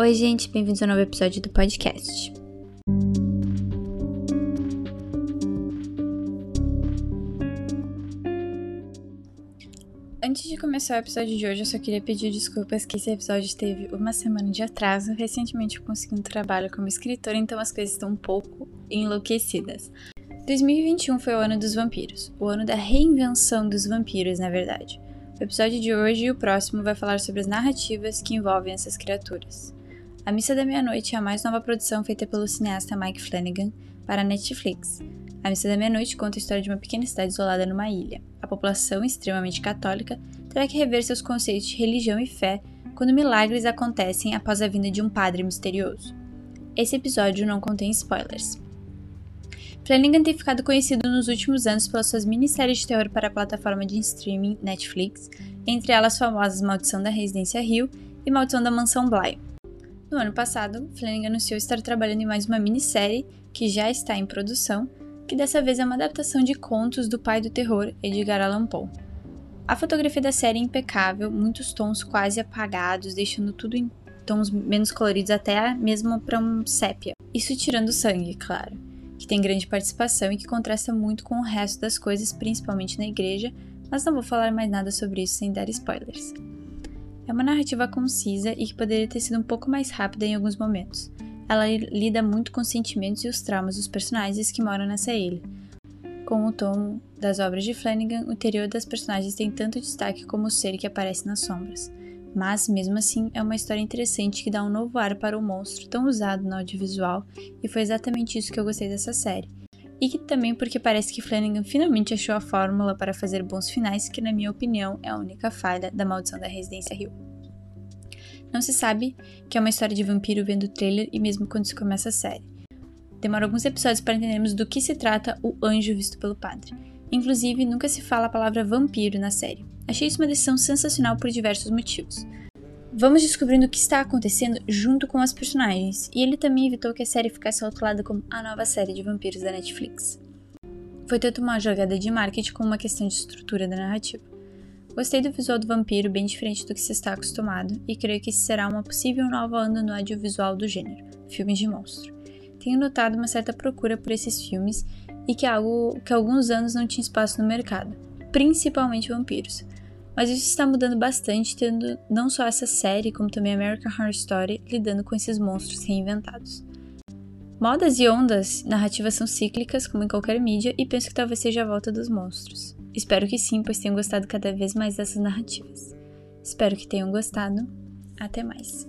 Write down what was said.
Oi, gente, bem-vindos a um novo episódio do podcast. Antes de começar o episódio de hoje, eu só queria pedir desculpas que esse episódio teve uma semana de atraso. Recentemente eu consegui um trabalho como escritora, então as coisas estão um pouco enlouquecidas. 2021 foi o ano dos vampiros, o ano da reinvenção dos vampiros, na verdade. O episódio de hoje e o próximo vai falar sobre as narrativas que envolvem essas criaturas. A Missa da Meia-Noite é a mais nova produção feita pelo cineasta Mike Flanagan para a Netflix. A Missa da Meia-Noite conta a história de uma pequena cidade isolada numa ilha. A população, extremamente católica, terá que rever seus conceitos de religião e fé quando milagres acontecem após a vinda de um padre misterioso. Esse episódio não contém spoilers. Flanagan tem ficado conhecido nos últimos anos pelas suas minisséries de terror para a plataforma de streaming Netflix, entre elas famosas Maldição da Residência Hill e Maldição da Mansão Bly. No ano passado, Flanagan anunciou estar trabalhando em mais uma minissérie que já está em produção, que dessa vez é uma adaptação de contos do pai do terror, Edgar Allan Poe. A fotografia da série é impecável, muitos tons quase apagados, deixando tudo em tons menos coloridos, até mesmo para um sépia. Isso tirando sangue, claro, que tem grande participação e que contrasta muito com o resto das coisas, principalmente na igreja, mas não vou falar mais nada sobre isso sem dar spoilers. É uma narrativa concisa e que poderia ter sido um pouco mais rápida em alguns momentos. Ela lida muito com os sentimentos e os traumas dos personagens que moram nessa ilha. Com o tom das obras de Flanagan, o interior das personagens tem tanto destaque como o ser que aparece nas sombras. Mas, mesmo assim, é uma história interessante que dá um novo ar para o monstro tão usado no audiovisual, e foi exatamente isso que eu gostei dessa série. E que também porque parece que Flanagan finalmente achou a fórmula para fazer bons finais, que na minha opinião é a única falha da Maldição da Residência Rio. Não se sabe que é uma história de vampiro vendo o trailer e mesmo quando se começa a série. Demora alguns episódios para entendermos do que se trata o anjo visto pelo padre. Inclusive, nunca se fala a palavra vampiro na série. Achei isso uma decisão sensacional por diversos motivos. Vamos descobrindo o que está acontecendo junto com as personagens, e ele também evitou que a série ficasse rotulada como a nova série de vampiros da Netflix. Foi tanto uma jogada de marketing como uma questão de estrutura da narrativa. Gostei do visual do vampiro, bem diferente do que se está acostumado, e creio que será uma possível nova onda no audiovisual do gênero, filmes de monstro. Tenho notado uma certa procura por esses filmes e que é algo que há alguns anos não tinha espaço no mercado, principalmente vampiros. Mas isso está mudando bastante, tendo não só essa série, como também American Horror Story lidando com esses monstros reinventados. Modas e ondas narrativas são cíclicas, como em qualquer mídia, e penso que talvez seja a volta dos monstros. Espero que sim, pois tenham gostado cada vez mais dessas narrativas. Espero que tenham gostado. Até mais.